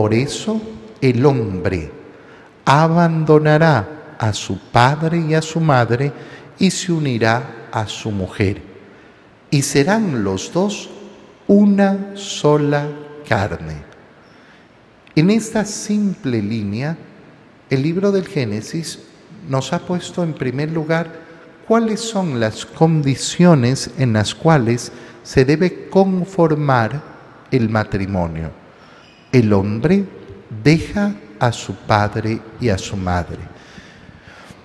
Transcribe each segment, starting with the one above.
Por eso el hombre abandonará a su padre y a su madre y se unirá a su mujer. Y serán los dos una sola carne. En esta simple línea, el libro del Génesis nos ha puesto en primer lugar cuáles son las condiciones en las cuales se debe conformar el matrimonio. El hombre deja a su padre y a su madre.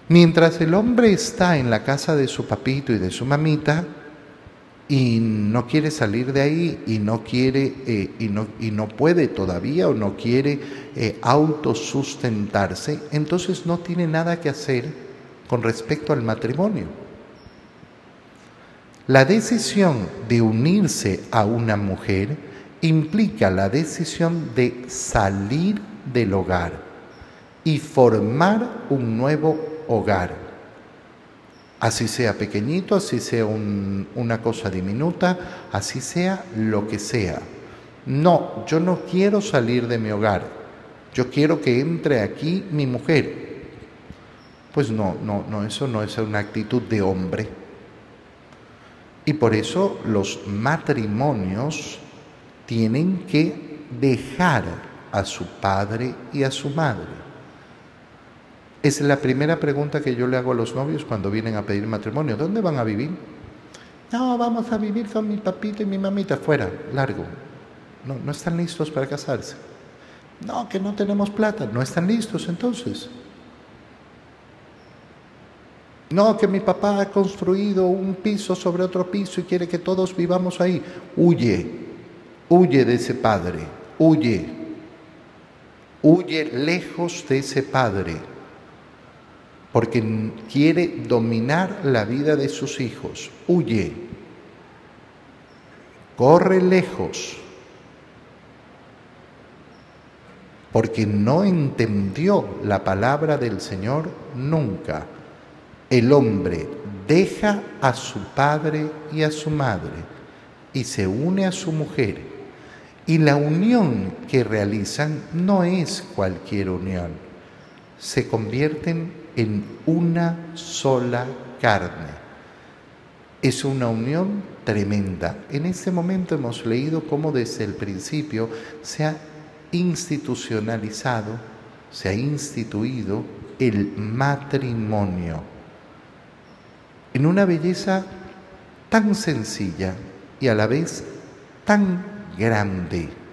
Mientras el hombre está en la casa de su papito y de su mamita y no quiere salir de ahí y no quiere eh, y, no, y, no, puede todavía o no quiere eh, autosustentarse, entonces no tiene nada que hacer con respecto al matrimonio. La decisión de unirse a una mujer implica la decisión de salir del hogar y formar un nuevo hogar. Así sea pequeñito, así sea una cosa diminuta, así sea lo que sea. No, yo no quiero salir de mi hogar. Yo quiero que entre aquí mi mujer. Pues no, no, no, eso no es una actitud de hombre. Y por eso los matrimonios tienen que dejar a su padre y a su madre. Es la primera pregunta que yo le hago a los novios cuando vienen a pedir matrimonio. ¿Dónde van a vivir? No, vamos a vivir con mi papito y mi mamita fuera, largo. No, no están listos para casarse. No, que no tenemos plata. No están listos entonces. No, que mi papá ha construido un piso sobre otro piso y quiere que todos vivamos ahí. Huye, huye de ese padre, huye, huye lejos de ese padre, porque quiere dominar la vida de sus hijos. Huye, corre lejos, porque no entendió la palabra del Señor nunca el hombre deja a su padre y a su madre y se une a su mujer. Y la unión que realizan no es cualquier unión. Se convierten en una sola carne. Es una unión tremenda. En este momento hemos leído cómo desde el principio se ha institucionalizado, se ha instituido el matrimonio en una belleza tan sencilla y a la vez tan grande.